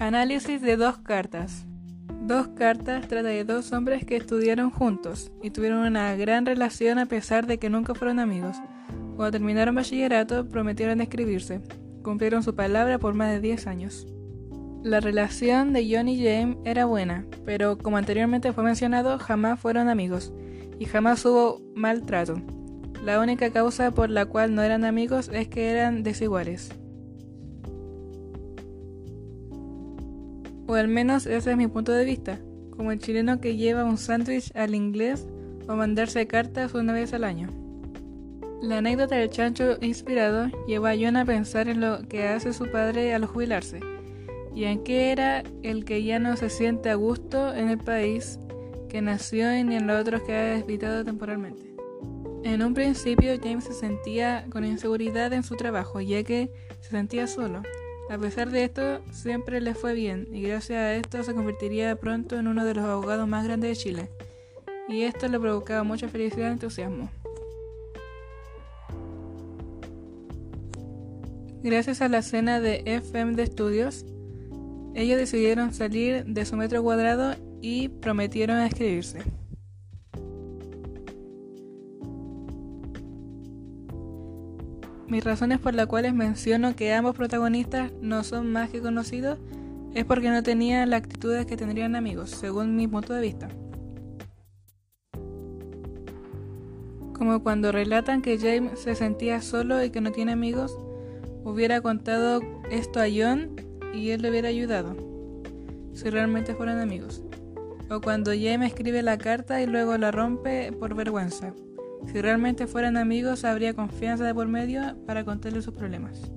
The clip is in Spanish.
Análisis de dos cartas. Dos cartas trata de dos hombres que estudiaron juntos y tuvieron una gran relación a pesar de que nunca fueron amigos. Cuando terminaron bachillerato prometieron escribirse. Cumplieron su palabra por más de 10 años. La relación de John y James era buena, pero como anteriormente fue mencionado, jamás fueron amigos y jamás hubo maltrato. La única causa por la cual no eran amigos es que eran desiguales. O al menos ese es mi punto de vista, como el chileno que lleva un sándwich al inglés o mandarse cartas una vez al año. La anécdota del chancho inspirado llevó a John a pensar en lo que hace su padre al jubilarse, y en qué era el que ya no se siente a gusto en el país que nació y en los otros que ha desvitado temporalmente. En un principio James se sentía con inseguridad en su trabajo, ya que se sentía solo, a pesar de esto, siempre le fue bien y gracias a esto se convertiría pronto en uno de los abogados más grandes de Chile. Y esto le provocaba mucha felicidad y entusiasmo. Gracias a la cena de FM de estudios, ellos decidieron salir de su metro cuadrado y prometieron escribirse. Mis razones por las cuales menciono que ambos protagonistas no son más que conocidos es porque no tenían la actitudes que tendrían amigos, según mi punto de vista. Como cuando relatan que James se sentía solo y que no tiene amigos, hubiera contado esto a John y él le hubiera ayudado, si realmente fueran amigos. O cuando James escribe la carta y luego la rompe por vergüenza. Si realmente fueran amigos, habría confianza de por medio para contarle sus problemas.